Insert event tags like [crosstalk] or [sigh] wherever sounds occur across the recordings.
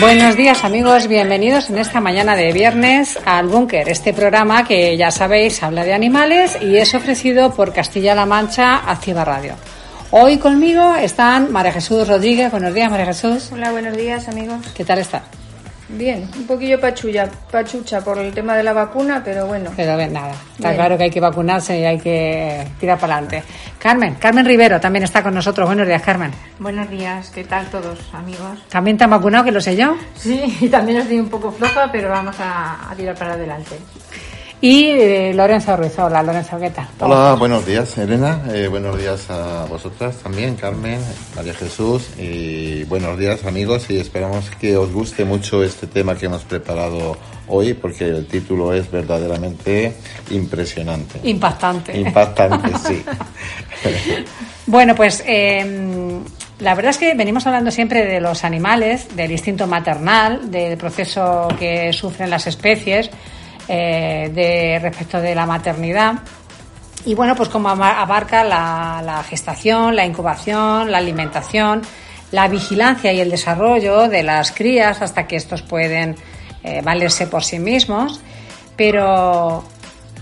Buenos días amigos, bienvenidos en esta mañana de viernes al Búnker, este programa que ya sabéis habla de animales y es ofrecido por Castilla-La Mancha Activa Radio. Hoy conmigo están María Jesús Rodríguez. Buenos días, María Jesús. Hola, buenos días amigos. ¿Qué tal está? Bien, un poquillo pachulla, pachucha por el tema de la vacuna, pero bueno. Pero bien, nada. Está claro que hay que vacunarse y hay que tirar para adelante. Carmen, Carmen Rivero también está con nosotros. Buenos días, Carmen. Buenos días, ¿qué tal todos, amigos? ¿También te han vacunado, que lo sé yo? Sí, [laughs] también estoy un poco floja, pero vamos a, a tirar para adelante. Y eh, Lorenzo Ruiz. Hola, Lorenzo, ¿qué tal? Hola, buenos días, Elena. Eh, buenos días a vosotras también, Carmen, María Jesús. Y buenos días, amigos. Y esperamos que os guste mucho este tema que hemos preparado hoy, porque el título es verdaderamente impresionante. Impactante. Impactante, sí. [laughs] bueno, pues. Eh, la verdad es que venimos hablando siempre de los animales, del instinto maternal, del proceso que sufren las especies, eh, de respecto de la maternidad. Y bueno, pues como abarca la, gestación, la incubación, la alimentación, la vigilancia y el desarrollo de las crías hasta que estos pueden eh, valerse por sí mismos. Pero,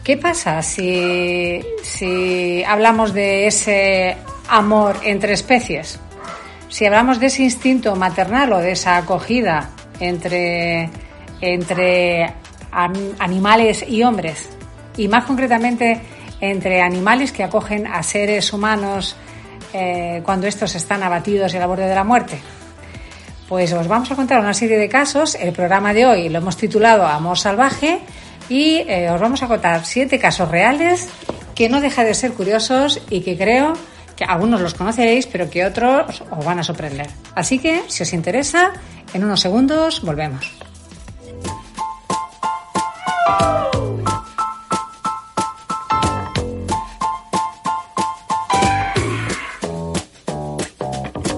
¿qué pasa si, si hablamos de ese amor entre especies? Si hablamos de ese instinto maternal o de esa acogida entre, entre animales y hombres, y más concretamente entre animales que acogen a seres humanos eh, cuando estos están abatidos y al borde de la muerte. Pues os vamos a contar una serie de casos. El programa de hoy lo hemos titulado Amor Salvaje y eh, os vamos a contar siete casos reales que no deja de ser curiosos y que creo que algunos los conoceréis, pero que otros os van a sorprender. Así que, si os interesa, en unos segundos volvemos.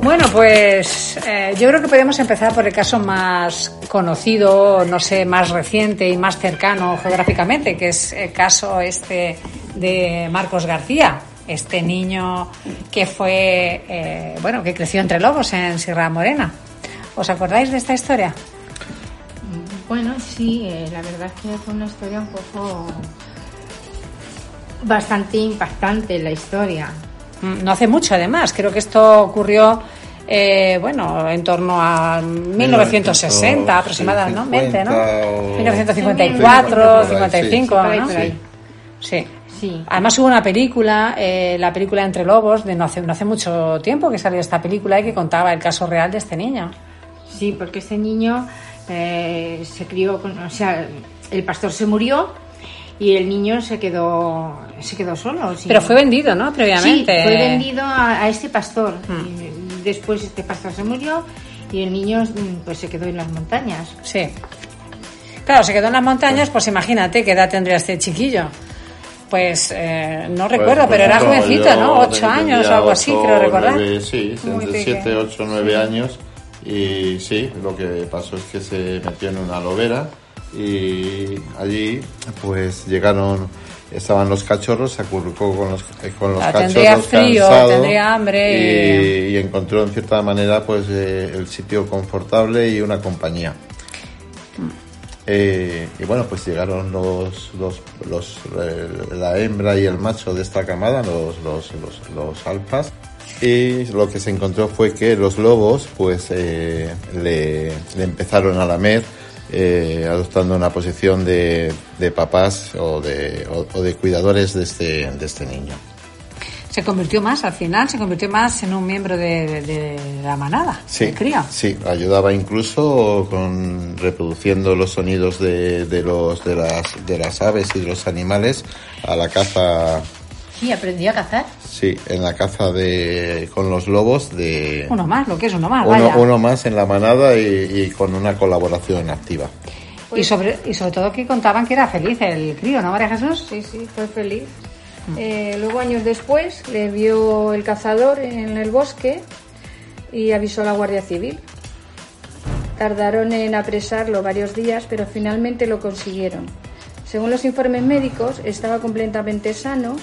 Bueno, pues eh, yo creo que podemos empezar por el caso más conocido, no sé, más reciente y más cercano geográficamente, que es el caso este de Marcos García, este niño que fue, eh, bueno, que creció entre lobos en Sierra Morena. ¿Os acordáis de esta historia? Bueno, sí, eh, la verdad es que fue una historia un poco bastante impactante la historia. Mm, no hace mucho, además. Creo que esto ocurrió eh, bueno, en torno a 1960 aproximadamente, ¿no? 1954, 55, ¿no? Sí. sí. Además hubo una película, eh, la película Entre Lobos, de no hace, no hace mucho tiempo que salió esta película y que contaba el caso real de este niño. Sí, porque este niño eh, se crió, con, o sea, el pastor se murió y el niño se quedó se quedó solo. Pero fue vendido, ¿no? Previamente. Sí, fue vendido a, este pastor. Hmm después este pastor se murió y el niño mm, pues se quedó en las montañas. Sí. Claro, se quedó en las montañas, pues imagínate qué edad tendría este chiquillo. Pues eh, no pues, recuerdo, pero era jovencito, ¿no? Ocho años o algo así, creo recordar. sí, entre siete, ocho, nueve años. Y sí, lo que pasó es que se metió en una lobera y allí pues llegaron estaban los cachorros, se acurrucó con los, eh, con los cachorros tendría frío, tendría hambre. y, encontró en cierta manera pues eh, el sitio confortable y una compañía. Eh, y bueno, pues llegaron los, los, los la hembra y el macho de esta camada, los, los, los, alpas, y lo que se encontró fue que los lobos pues le, le empezaron a lamer eh, adoptando una posición de, de papás o de, o, de cuidadores de este, de este niño. Se convirtió más al final, se convirtió más en un miembro de, la manada, sí, cría. Sí, ayudaba incluso con reproduciendo los sonidos de, de, los, de, las, de las aves y de los animales a la caza Sí, aprendió a cazar. Sí, en la caza de con los lobos de... Uno más, lo que es uno más, uno, uno más en la manada y, con una colaboración activa. y, sobre, y sobre todo que contaban que era feliz el crío, ¿no, María Jesús? Sí, sí, fue feliz. Mm. Eh, luego, años después, le vio el cazador en el bosque y avisó a la Guardia Civil. Tardaron en apresarlo varios días, pero finalmente lo consiguieron Según los informes médicos, estaba completamente sano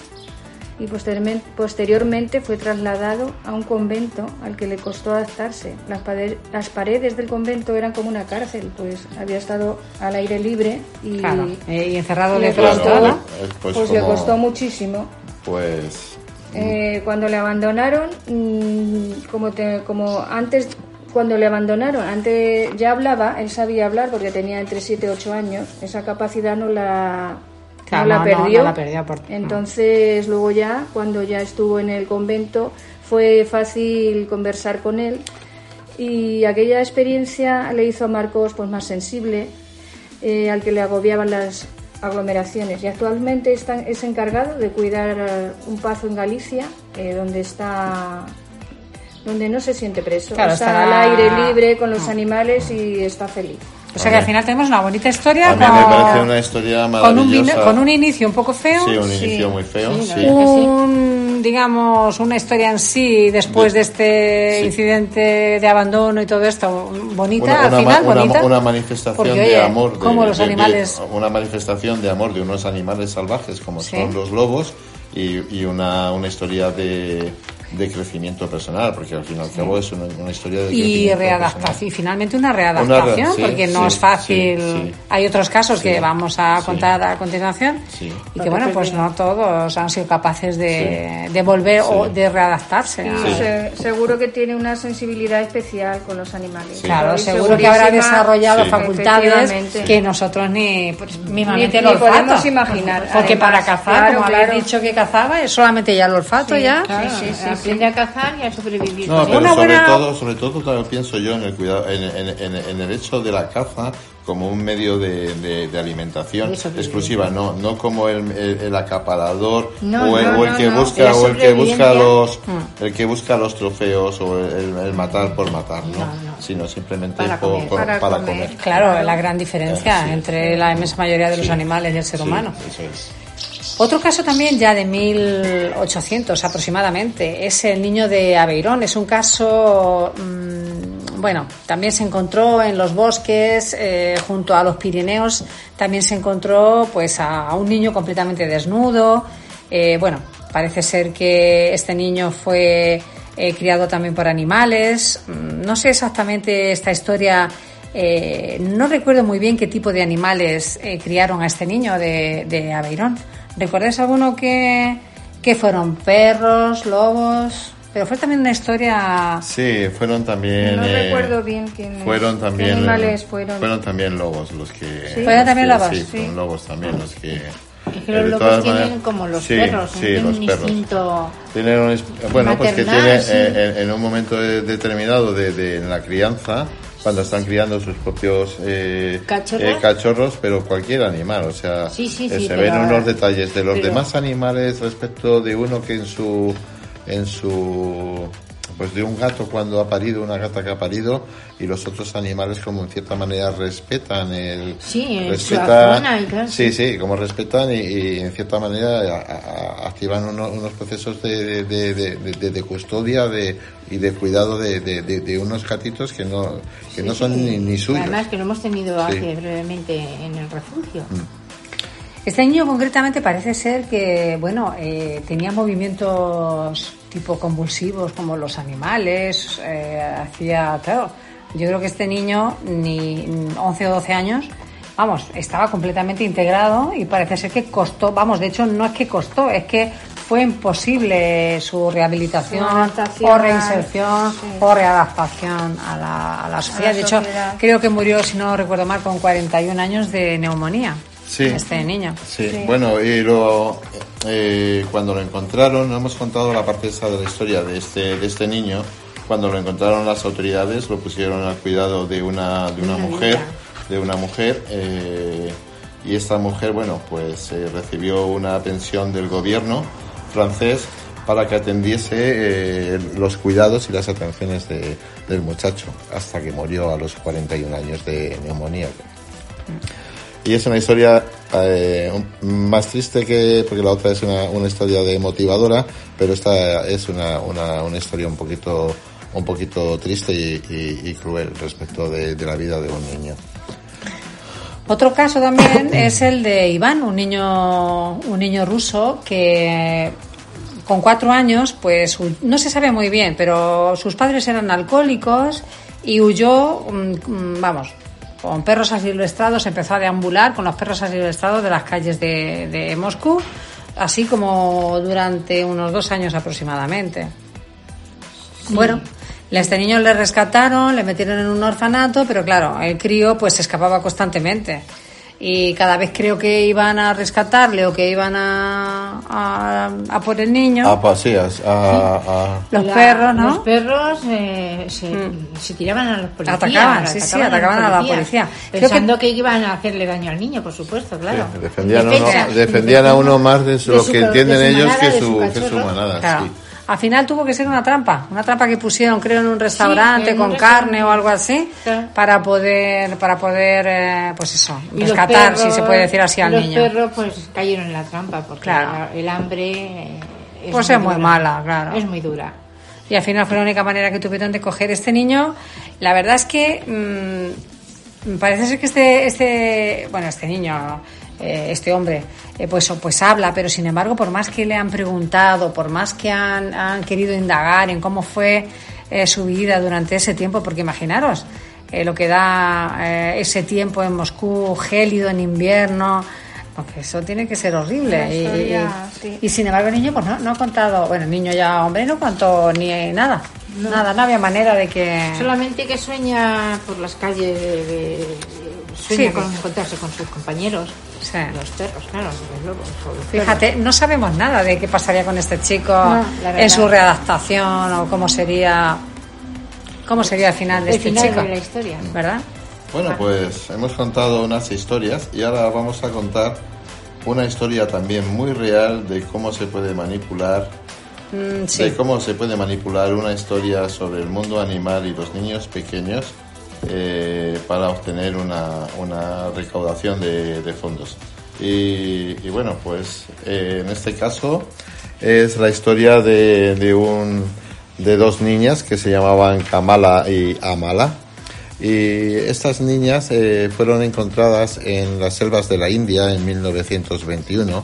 y posteriormente, posteriormente fue trasladado a un convento al que le costó adaptarse. Las, paredes del convento eran como una cárcel, pues había estado al aire libre y Claro, eh, y encerrado Le costó, costó, eh, pues, pues le costó muchísimo. Pues Eh, cuando le abandonaron, mm, como, te- como antes, cuando le abandonaron, antes ya hablaba, él sabía hablar porque tenía entre 7 y 8 años, esa capacidad no la, Claro, no la no, perdió. no la perdió por- Entonces, luego ya, cuando ya estuvo en el convento, fue fácil conversar con él y aquella experiencia le hizo a Marcos pues, más sensible, eh, al que le agobiaban las aglomeraciones. Y actualmente está, es encargado de cuidar un pazo en Galicia eh, donde está donde no se siente preso. Claro, está al aire libre con los animales y está feliz O sea que al final tenemos una bonita historia a mí con, me parece una historia con, un, con un inicio un poco feo. Sí, un sí. inicio muy feo, Sí, un, digamos, una historia en sí después de, este Sí. incidente de abandono y todo esto, bonita, Una, al una final, ma- una- bonita. una manifestación Porque, de amor de, cómo los de- de- animales... una manifestación de amor de unos animales salvajes como Sí. son los lobos y, y una, una historia de, de crecimiento personal porque al fin y al cabo es una, una historia de y readaptación, y finalmente una readaptación, Una re- sí, porque no sí, es fácil. sí, sí. Hay otros casos Sí, que vamos a sí. contar a continuación Sí. y que bueno, pues no todos han sido capaces de, Sí. de volver o de readaptarse. Y a- se- seguro que tiene una sensibilidad especial con los animales Sí. Claro, seguro que habrá desarrollado Sí. facultades que nosotros ni, pues, mínimamente Ni- podemos imaginar, Porque además. para cazar, Claro, como claro. habéis dicho que cazaba, es solamente ya el olfato Sí, ya. claro, Sí, sí, sí, aprende a cazar y a sobrevivir. No, pero sobre buena- todo, sobre todo también pienso yo en el cuidado, en, en- en- en el hecho de la caza como un medio de, de- de alimentación exclusiva, no, no como el, el- el acaparador No, o el, no, o el que no, busca o el que busca los Mm. el que busca los trofeos o el, el matar por matar, ¿no? No, no. Sino simplemente Para por- comer. por- Para para comer. comer. Claro, la gran diferencia Eh, sí. entre la inmensa mayoría de los animales y el ser Sí, humano. eso es. Otro caso también ya de 1800 aproximadamente es el niño de Aveirón. Es un caso, mm, bueno, también se encontró en los bosques eh, junto a los Pirineos. También se encontró pues a, un niño completamente desnudo. Eh, bueno, parece ser que este niño fue eh, criado también por animales. Mm, No sé exactamente esta historia. Eh, no recuerdo muy bien qué tipo de animales eh, criaron a este niño de, de Aveirón. ¿Recuerdas alguno que, que fueron perros, lobos? Pero fue también una historia. Sí, fueron también. No eh, recuerdo bien quiénes- Fueron qué también. animales eh, fueron. también lobos los que. Sí. ¿Fueron los también que- lobos? Sí, Sí. fueron lobos también los que. Es que eh, los lobos tienen maneras- como los sí, perros, sí, tienen los un perros. instinto Tienen un bueno, pues que maternal, tiene sí. eh, en, en un momento de- determinado de, de- en la crianza, cuando están criando sus propios eh, ¿Cachorros? eh, cachorros, pero cualquier animal, o sea, Sí, sí, eh, se pero- ven unos detalles de los pero- demás animales respecto de uno que en su en su pues de un gato cuando ha parido, una gata que ha parido, y los otros animales como en cierta manera respetan el... Sí, respetan- zona y claro, Sí, sí, como respetan y, y en cierta manera a- a- activan uno- unos procesos de- de- de custodia de, y de cuidado de, de, de- de unos gatitos que no, que no son ni, ni suyos. Además que lo hemos tenido Sí. hace brevemente en el refugio. Este niño concretamente parece ser que, bueno, eh, tenía movimientos tipo convulsivos como los animales, eh, hacía, claro, yo creo que este niño, ni 11 o 12 años, vamos, estaba completamente integrado y parece ser que costó, vamos, de hecho no es que costó, es que fue imposible su rehabilitación o reinserción sí. o readaptación a la, a la sociedad. de hecho, sociedad. creo que murió, si no recuerdo mal, con 41 años de neumonía. Sí. Este niño. Sí, Sí. bueno, y lo, eh, cuando lo encontraron, no hemos contado la parte esa de la historia de este, de este niño. Cuando lo encontraron las autoridades, lo pusieron al cuidado de una, de una Una mujer, niña. de una mujer, eh, y esta mujer, bueno, pues eh, recibió una pensión del gobierno francés para que atendiese eh, los cuidados y las atenciones de- del muchacho, hasta que murió a los 41 años de neumonía. Y es una historia eh, más triste que, porque la otra es una, historia de motivadora, pero esta es una, una, historia un poquito, un poquito triste y, cruel respecto de la vida de un niño. Otro caso también es el de Iván, un niño, un niño ruso que con cuatro años, pues no se sabe muy bien, pero sus padres eran alcohólicos y huyó, mm, vamos, con perros asilvestrados, empezó a deambular con los perros asilvestrados de las calles de, de Moscú, así como durante unos dos años aproximadamente. Bueno, a este niño le rescataron, le metieron en un orfanato, pero claro, el crío pues se escapaba constantemente. Y cada vez creo que iban a rescatarle o que iban a, a, por el niño. A paseas, a, Los perros, ¿no? Los perros eh, se, mm. se, tiraban a los policías. Atacaban, sí, sí, atacaban a, la policía. Pensando que... iban a hacerle daño al niño, por supuesto, claro. defendían, defendían a uno más de, lo que entienden ellos que su, que su manada. Sí. Al final tuvo que ser una trampa, una trampa que pusieron, creo, en un restaurante con carne o algo así, para poder, para poder, eh, pues eso, rescatar, si se puede decir así, al niño. Los perros, pues, cayeron en la trampa, porque el hambre eh, es pues muy es muy mala, claro. Es muy dura. Y al final fue la única manera que tuvieron de coger este niño. La verdad es que mmm, parece ser que este, este, bueno, este niño eh, este hombre eh, pues, pues habla, pero sin embargo, por más que le han preguntado, por más que han, han querido indagar en cómo fue eh, su vida durante ese tiempo, porque imaginaros lo que da ese tiempo en Moscú, gélido en invierno, porque eso tiene que ser horrible. y, sin embargo, el niño pues no, no, ha contado, bueno, el niño ya hombre no contó ni nada. Nada, no había manera de que... Solamente que sueña por las calles de sueña con encontrarse con sus compañeros, los perros, claro, los lobos. Fíjate, no sabemos nada de qué pasaría con este chico en su readaptación o cómo sería cómo sería el final de este chico. De la historia. ¿Verdad? Bueno, pues hemos contado unas historias y ahora vamos a contar una historia también muy real de cómo se puede manipular mm, de cómo se puede manipular una historia sobre el mundo animal y los niños pequeños eh, para obtener una, una recaudación de, fondos. Y, bueno, pues eh, en este caso es la historia de, de, un, de dos niñas que se llamaban Kamala y Amala. Y estas niñas eh, fueron encontradas en las selvas de la India en 1921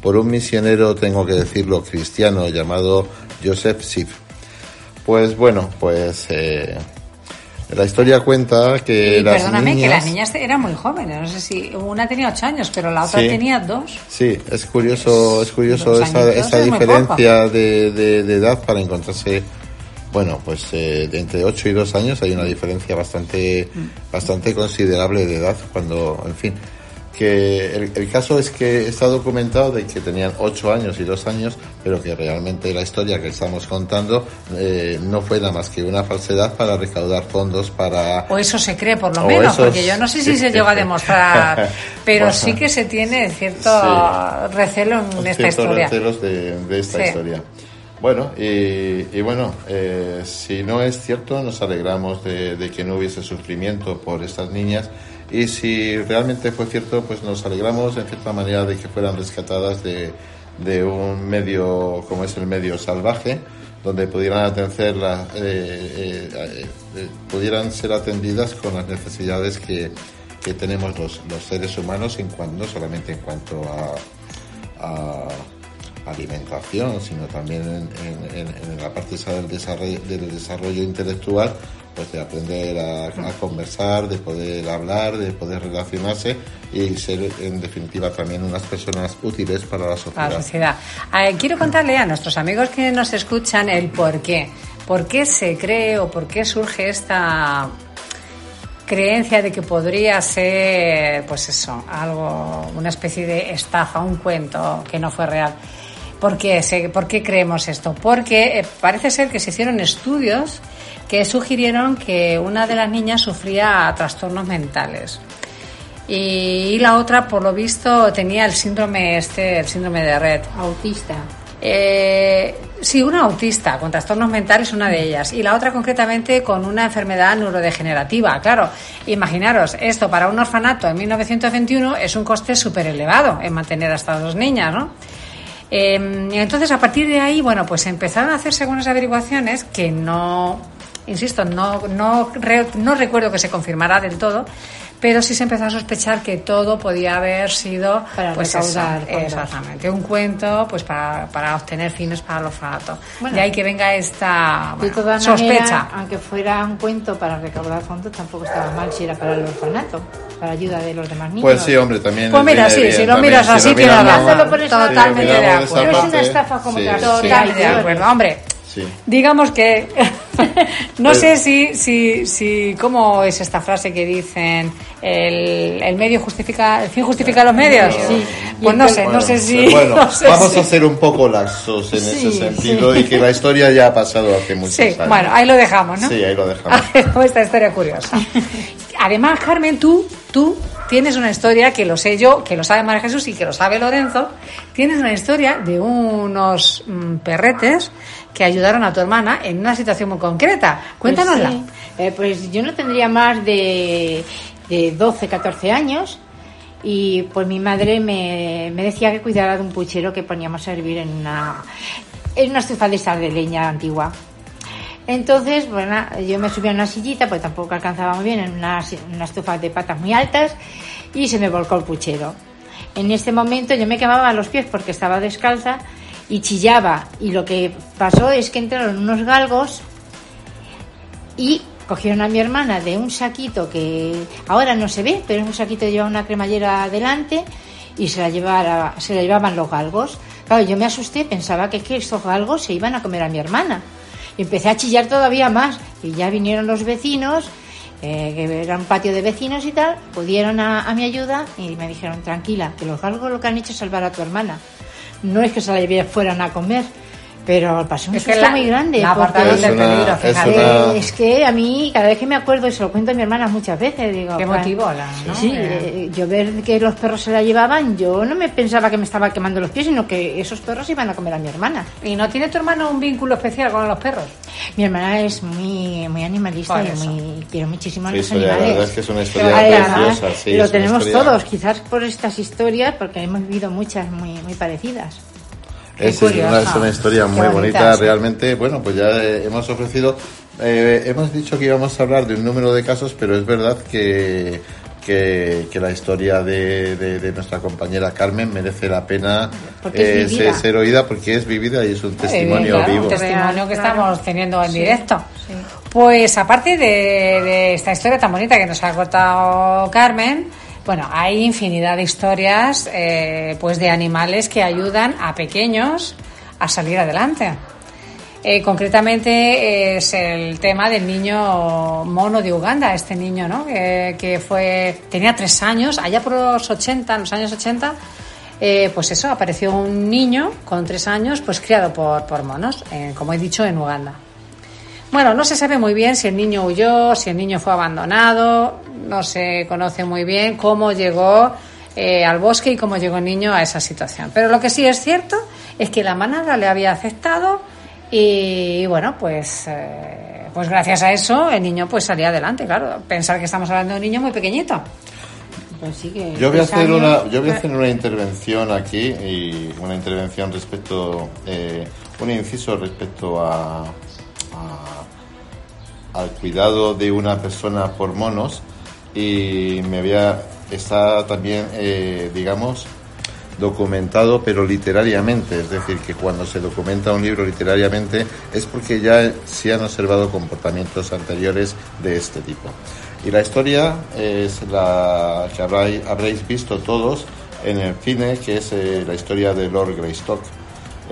por un misionero, tengo que decirlo, cristiano llamado Joseph Sif. Pues bueno, pues la historia cuenta que las perdóname, que las niñas eran muy jóvenes. No sé si una tenía ocho años, pero la otra tenía dos. Sí, es curioso, es curioso esa, esa diferencia de, de, edad para encontrarse. Bueno, pues eh, entre 8 y 2 años hay una diferencia bastante, mm. bastante considerable de edad cuando, en fin, que el, caso es que está documentado de que tenían ocho años y dos años, pero que realmente la historia que estamos contando eh, no fue nada más que una falsedad para recaudar fondos para... O eso se cree por lo menos, porque yo no sé si se llega a demostrar, [laughs] pero sí que se tiene cierto recelo en esta historia. recelos de, de esta historia. Bueno, y, bueno, eh, si no es cierto, nos alegramos de, de que no hubiese sufrimiento por estas niñas y si realmente fue cierto, pues nos alegramos en cierta manera de que fueran rescatadas de, de un medio como es el medio salvaje, donde pudieran atender la, eh, eh, eh, pudieran ser atendidas con las necesidades que, que tenemos los, los, seres humanos en cuanto, no solamente en cuanto a, alimentación, sino también en, en, en la parte del desarrollo, del desarrollo intelectual, pues de aprender a, conversar, de poder hablar, de poder relacionarse y ser en definitiva también unas personas útiles para la sociedad. quiero contarle a nuestros amigos que nos escuchan el por qué. ¿Por qué se cree o por qué surge esta creencia de que podría ser, pues eso, algo, una especie de estafa, un cuento que no fue real? ¿Por qué, ¿Por qué creemos esto? Porque eh, parece ser que se hicieron estudios que sugirieron que una de las niñas sufría trastornos mentales y la otra, por lo visto, tenía el síndrome este, el síndrome de Red. Autista. Eh, sí, una autista con trastornos mentales, una de ellas, y la otra concretamente con una enfermedad neurodegenerativa. Claro, imaginaros, esto para un orfanato en 1921 es un coste súper elevado en mantener a estas dos niñas, ¿no? Eh, entonces, a partir de ahí, bueno, pues empezaron a hacerse algunas averiguaciones que no, insisto, no, no, no recuerdo que se confirmara del todo, pero sí se empezó a sospechar que todo podía haber sido Para pues recaudar eso, fondos. exactamente un cuento pues para, para obtener fines para el orfanato Bueno. de ahí que venga esta bueno, sospecha aunque fuera un cuento para recaudar fondos, tampoco estaba mal si era para el orfanato, para ayuda de los demás niños. Pues sí, hombre, también. Pues mira, sí, bien, si lo miras así, lo tienes razón. Totalmente de acuerdo. No es una estafa como sí. Totalmente de acuerdo. Hombre, Sí. digamos que [laughs] no Pero- sé si, si, si, ¿cómo es esta frase que dicen? El, el medio justifica, el fin justifica los medios. Sí. Pues no sé, no sé si. Bueno, [laughs] no sé vamos si- a ser un poco laxos en Sí, ese sentido y que la historia ya ha pasado hace muchos Sí, años. bueno, ahí lo dejamos, ¿no? Sí, ahí lo dejamos. [laughs] Esta historia curiosa. Además, Carmen, tú, tú tienes una historia que lo sé yo, que lo sabe María Jesús y que lo sabe Lorenzo. Tienes una historia de unos mm, perretes que ayudaron a tu hermana en una situación muy concreta. Cuéntanosla. Pues, sí. Eh, pues yo no tendría más de, de 12, 14 años y pues mi madre me, me decía que cuidara de un puchero que poníamos a hervir en una, en una estufa de esas de leña antigua. Entonces, bueno, yo me subí a una sillita, pues tampoco alcanzaba muy bien, en una, si- una estufa de patas muy altas y se me volcó el puchero. En este momento yo me quemaba los pies porque estaba descalza y chillaba. Y lo que pasó es que entraron unos galgos y cogieron a mi hermana de un saquito que ahora no se ve, pero es un saquito que lleva una cremallera adelante y se la, llevara, se la llevaban los galgos. Claro, yo me asusté, pensaba que, que estos galgos se iban a comer a mi hermana. Y empecé a chillar todavía más. Y ya vinieron los vecinos, eh, que era un patio de vecinos y tal, pudieron a mi ayuda y me dijeron, tranquila, que los galgos lo que han hecho es salvar a tu hermana. No es que se la lleve- fueran a comer, pero pasó un Es susto la- muy grande. la porque- Es del una- peligro, es fíjate. una- es que a mí, cada vez que me acuerdo, y se lo cuento a mi hermana muchas veces, digo... Qué "Juan, motivo, la- ¿no? Sí, Eh. eh, yo ver que los perros se la llevaban, yo no me pensaba que me estaba quemando los pies, sino que esos perros iban a comer a mi hermana. ¿Y no tiene tu hermano un vínculo especial con los perros? Mi hermana es muy, muy animalista y muy, quiere muchísimo a Sí, los historia, la animales. verdad es que es una historia Además, preciosa, sí, lo tenemos historia- todos, quizás por estas historias, porque hemos vivido muchas muy, muy parecidas. Es, es una, curiosa. es una historia muy bonita, realmente. Bueno, pues ya eh, hemos ofrecido, eh, hemos dicho que íbamos a hablar de un número de casos, pero es verdad que, que, que la historia de, de- de nuestra compañera Carmen merece la pena eh, ser, ser oída porque es vivida y es un testimonio claro, vivo. Un testimonio que claro. estamos teniendo en Sí, directo. sí. Pues aparte de, de esta historia tan bonita que nos ha contado Carmen, bueno, hay infinidad de historias eh, pues de animales que ayudan a pequeños a salir adelante. Eh, concretamente es el tema del niño mono de Uganda, este niño, ¿no? Que, fue tenía tres años, allá por los 80, en los años 80, eh, pues eso, apareció un niño con tres años, pues criado por, por monos, eh, como he dicho, en Uganda. Bueno, no se sabe muy bien si el niño huyó, si el niño fue abandonado, no se conoce muy bien cómo llegó eh, al bosque y cómo llegó el niño a esa situación. Pero lo que sí es cierto es que la manada le había aceptado y bueno, pues, eh, pues gracias a eso el niño pues salía adelante, claro. Pensar que estamos hablando de un niño muy pequeñito. Pues que Yo voy a hacer años- una, yo voy a hacer una intervención aquí y una intervención respecto, eh, un inciso respecto a, a- al cuidado de una persona por monos y me había está también, eh, digamos, documentado, pero literariamente, es decir, que cuando se documenta un libro literariamente es porque ya se han observado comportamientos anteriores de este tipo. Y la historia es la que habréis, habréis visto todos en el cine, que es eh, la historia de Lord Greystock.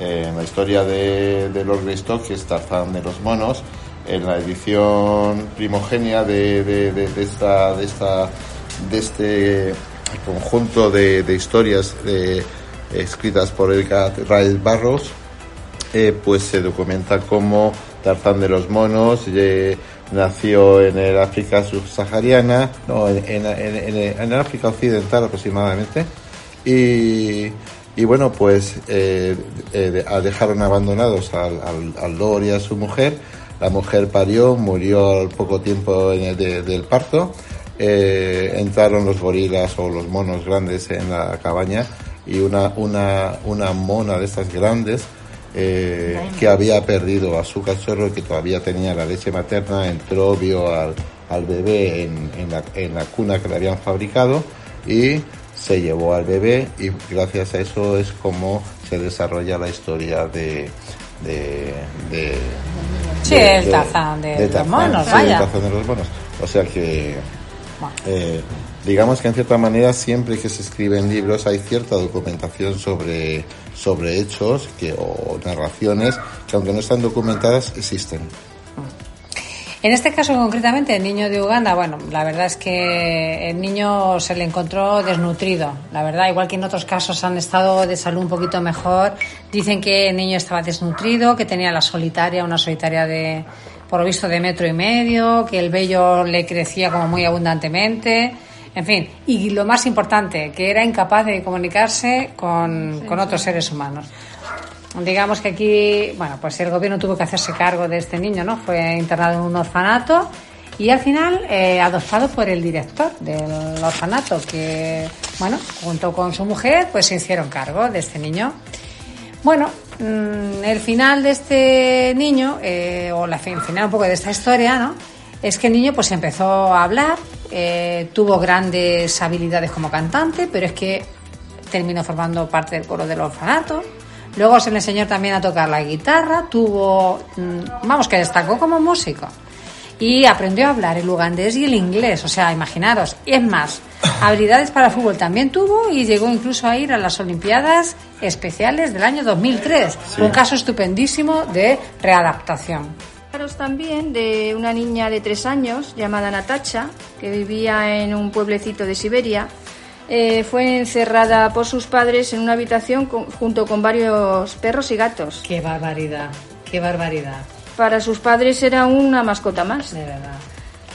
Eh, la historia de, de Lord Greystock, que es Tarzán de los monos, en la edición primogenia de, de- esta, de, esta, de este conjunto de, historias eh, escritas por Edgar Rice Barros, eh, pues se documenta cómo Tarzán de los monos eh, nació en el África subsahariana, no, en, en, en- el África occidental aproximadamente, y, y bueno, pues dejaron abandonados al, al, al y a su mujer. La mujer parió, murió al poco tiempo en el de- del parto. Eh, entraron los gorilas o los monos grandes en la cabaña y una, una, una mona de estas grandes eh, que había perdido a su cachorro y que todavía tenía la leche materna entró, vio al, al bebé en, en, la, en la cuna que le habían fabricado y se llevó al bebé y gracias a eso es como se desarrolla la historia de, de, de Sí, el Tarzán de los monos, sí, vaya. el de los monos. O sea que, eh, digamos que en cierta manera siempre que se escriben libros hay cierta documentación sobre, sobre hechos que, o narraciones que aunque no están documentadas existen. En este caso concretamente, el niño de Uganda, bueno, la verdad es que el niño se le encontró desnutrido. La verdad, igual que en otros casos han estado de salud un poquito mejor, dicen que el niño estaba desnutrido, que tenía la solitaria, una solitaria de, por lo visto, de metro y medio, que el vello le crecía como muy abundantemente. En fin, y lo más importante, que era incapaz de comunicarse con, con otros seres humanos. Digamos que aquí, bueno, pues el gobierno tuvo que hacerse cargo de este niño, ¿no? Fue internado en un orfanato y al final eh, adoptado por el director del orfanato, que, bueno, junto con su mujer, pues se hicieron cargo de este niño. Bueno, mm, el final de este niño, eh, o la, el final un poco de esta historia, ¿no? Es que el niño pues empezó a hablar, eh, tuvo grandes habilidades como cantante, pero es que terminó formando parte del coro del orfanato. Luego se le enseñó también a tocar la guitarra, tuvo, mm, vamos, que destacó como músico. Y aprendió a hablar el ugandés y el inglés, o sea, imaginaros. Y es más, habilidades para el fútbol también tuvo y llegó incluso a ir a las Olimpiadas Especiales del año 2003. Sí. Un caso estupendísimo de readaptación. Hablaros también de una niña de tres años llamada Natacha, que vivía en un pueblecito de Siberia. Eh, fue encerrada por sus padres en una habitación con- junto con varios perros y gatos. Qué barbaridad, qué barbaridad, Para sus padres era una mascota más. de verdad.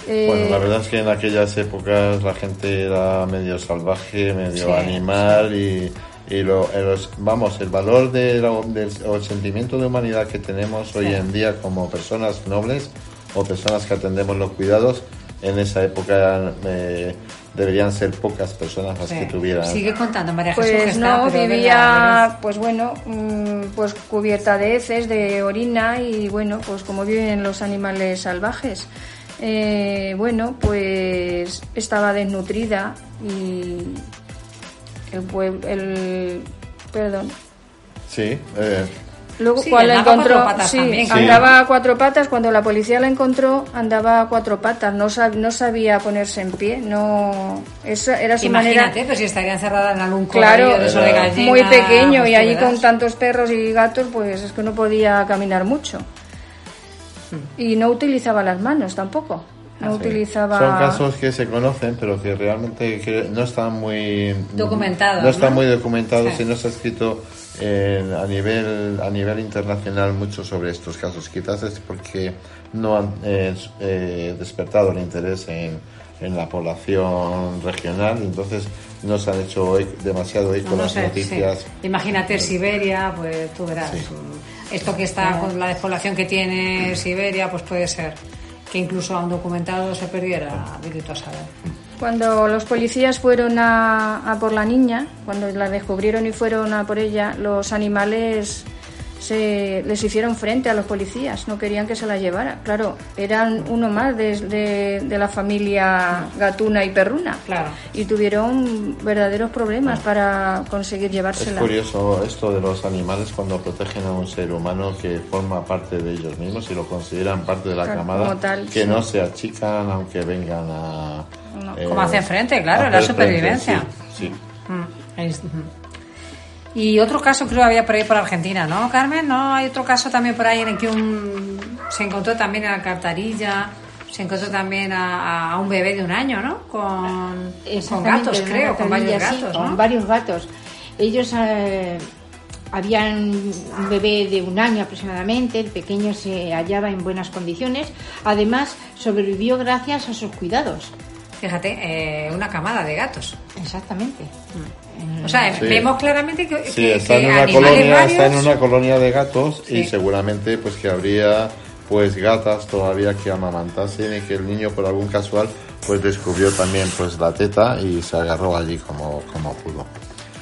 Eh, Bueno, la verdad es que en aquellas épocas la gente era medio salvaje, medio Sí, animal y, y lo, el- los- vamos, el valor de la- del o el sentimiento de humanidad que tenemos hoy en día como personas nobles o personas que atendemos los cuidados, en esa época eh, deberían ser pocas personas las Sí. que tuvieran. Sigue contando, María Jesús. Pues no, pero vivía, verdad, pues bueno, mm, pues cubierta de heces, de orina y bueno, pues como viven los animales salvajes. Eh, bueno, pues estaba desnutrida y el pueblo, el, perdón. Sí, eh, Luego Sí, cuando la encontró, cuatro patas sí, también, andaba a cuatro patas. Cuando la policía la encontró, andaba a cuatro patas. No, sab- no sabía ponerse en pie. No, esa era su Imagínate, manera. pues si estaría encerrada en algún Claro, de eso de Era gallina, muy pequeño y allí con tantos perros y gatos, pues es que no podía caminar mucho. Hmm. Y no utilizaba las manos tampoco. No Sí. utilizaba. Son casos que se conocen, pero que realmente no están muy Documentados, No están ¿no? muy documentados Sí. y no se ha escrito en- a nivel a nivel internacional mucho sobre estos casos. Quizás es porque no han eh, eh, despertado el interés en, en la población regional, entonces no se han hecho ec- demasiado eco No, no las sé, noticias. sí. Imagínate Siberia, pues tú verás. Sí. Esto que está con la despoblación que tiene [clears throat] Siberia, pues puede ser que incluso a un documentado se perdiera, a saber. Cuando los policías fueron a, a por la niña, cuando la descubrieron y fueron a por ella, los animales se les hicieron frente a los policías, no querían que se la llevara. Claro, eran uno más de, de- de la familia gatuna y perruna. Claro. Y tuvieron verdaderos problemas para conseguir Es llevársela. curioso esto de los animales cuando protegen a un ser humano que forma parte de ellos mismos y lo consideran parte de la Claro, camada, como tal, que sí. no se achican aunque vengan a... eh, Como hacen frente, claro, la frente, supervivencia. Sí, sí. Mm, ahí está. Ujú. Y otro caso creo había por ahí por Argentina, ¿no, Carmen? ¿No? Hay otro caso también por ahí en el que un, se encontró también en la cartarilla, se encontró también a, a un bebé de un año, ¿no? Con, con gatos, creo, con varios sí, gatos, varios gatos. Ellos eh, habían un bebé de un año aproximadamente, el pequeño se hallaba en buenas condiciones, además sobrevivió gracias a sus cuidados. Fíjate, eh, una camada de gatos. Exactamente. O sea, Sí. vemos claramente que, Sí, que- está que en una colonia, está en una colonia de gatos y seguramente pues que habría pues gatas todavía que amamantasen y que el niño por algún casual pues descubrió también pues la teta y se agarró allí como, como pudo.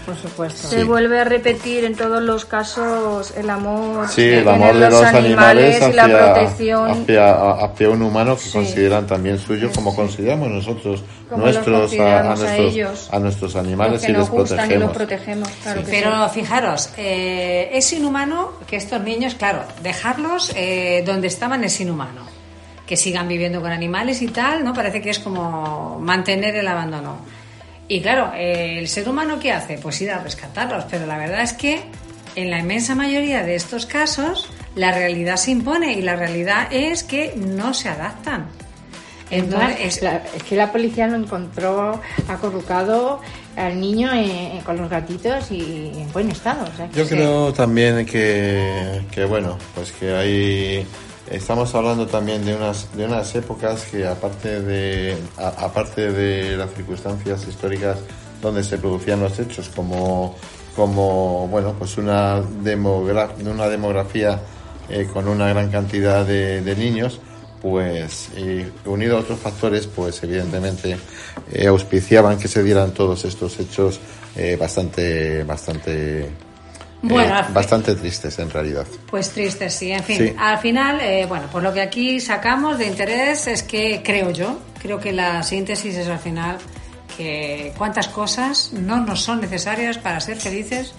Por supuesto. Se vuelve a repetir en todos los casos el amor, Sí, que el amor tienen de los animales y la hacia, protección. hacia, hacia un humano que Sí. consideran también suyo, como consideramos nosotros nuestros a, a consideramos a nuestros ellos. a nuestros animales Los que y les nos gustan y protegemos. los protegemos, claro que Pero sí. fijaros, eh, es inhumano que estos niños, claro, dejarlos eh, donde estaban es inhumano. Que sigan viviendo con animales y tal, ¿no? Parece que es como mantener el abandono. Y claro, eh, el ser humano ¿qué hace? Pues ir a rescatarlos. Pero la verdad es que en la inmensa mayoría de estos casos la realidad se impone y la realidad es que no se adaptan. Entonces, Es, es- la- es que la policía lo encontró acurrucado al niño eh, con los gatitos y en buen estado. o sea que Yo creo también que, que bueno, pues que hay estamos hablando también de unas de unas épocas que aparte de aparte de las circunstancias históricas donde se producían los hechos como como bueno pues una demogra- una demografía eh, con una gran cantidad de, de niños pues eh, unido a otros factores pues evidentemente eh, auspiciaban que se dieran todos estos hechos bastante bastante Bueno, eh, bastante tristes en realidad. Pues triste, sí. En fin, Sí. al final, eh, bueno, pues lo que aquí sacamos de interés es que, creo yo, creo que la síntesis es al final que cuántas cosas no nos son necesarias para ser felices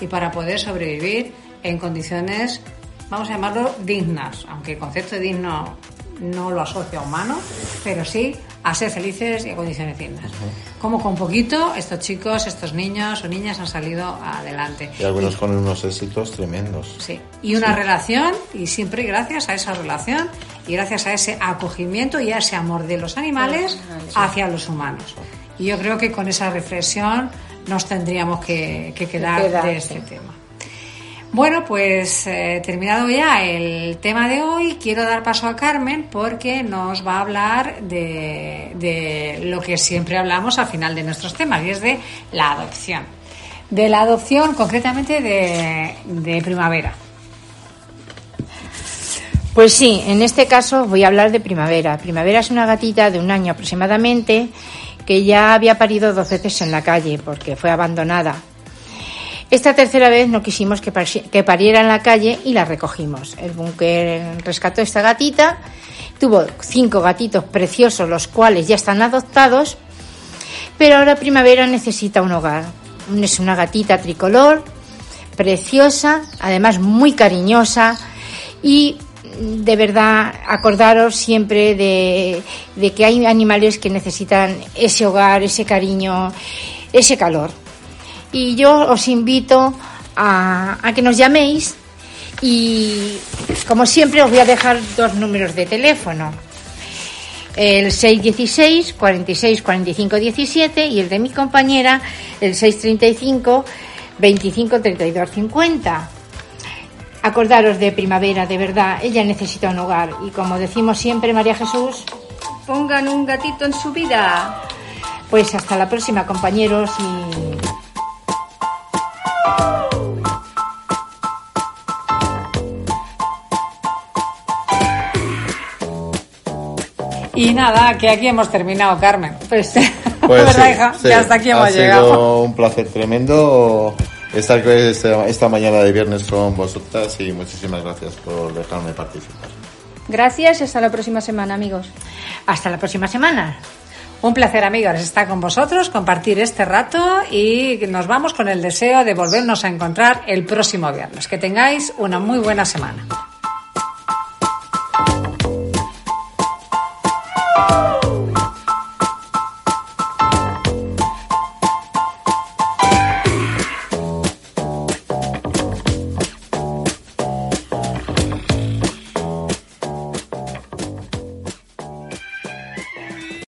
y para poder sobrevivir en condiciones, vamos a llamarlo, dignas, aunque el concepto de digno no lo asocio a humano, pero sí a ser felices y a condiciones dignas. Como con poquito estos chicos, estos niños o niñas han salido adelante. Y algunos con unos éxitos tremendos. Sí, y una relación, y siempre gracias a esa relación y gracias a ese acogimiento y a ese amor de los animales hacia los humanos. Y yo creo que con esa reflexión nos tendríamos que, que quedar quedar, de este tema. Bueno, pues eh, terminado ya el tema de hoy, quiero dar paso a Carmen porque nos va a hablar de, lo que siempre hablamos al final de nuestros temas y es de la adopción. De la adopción concretamente de primavera. Pues sí, en este caso voy a hablar de Primavera. Primavera es una gatita de un año aproximadamente que ya había parido dos veces en la calle porque fue abandonada. Esta tercera vez no quisimos que, pari- que pariera en la calle y la recogimos. El búnker rescató esta gatita, tuvo cinco gatitos preciosos, los cuales ya están adoptados, pero ahora Primavera necesita un hogar. Es una gatita tricolor, preciosa, además muy cariñosa y mm, de verdad acordaros siempre de que hay animales que necesitan ese hogar, ese cariño, ese calor. Y yo os invito a, a que nos llaméis y como siempre os voy a dejar dos números de teléfono. El 616 46 45 17 y el de mi compañera el 635 25 32 50. Acordaros de primavera, de verdad, ella necesita un hogar y como decimos siempre María Jesús, Pongan un gatito en su vida. pues hasta la próxima compañeros y Y nada, que aquí hemos terminado, Carmen. pues [laughs] Pues ¿Verdad, sí, hija? sí. Que hasta aquí hemos ha llegado. sido un placer tremendo estar esta, esta mañana de viernes con vosotras y muchísimas gracias por dejarme participar. Gracias y hasta la próxima semana, amigos. hasta la próxima semana. Un placer, amigos, estar con vosotros, compartir este rato y nos vamos con el deseo de volvernos a encontrar el próximo viernes. Que tengáis una muy buena semana.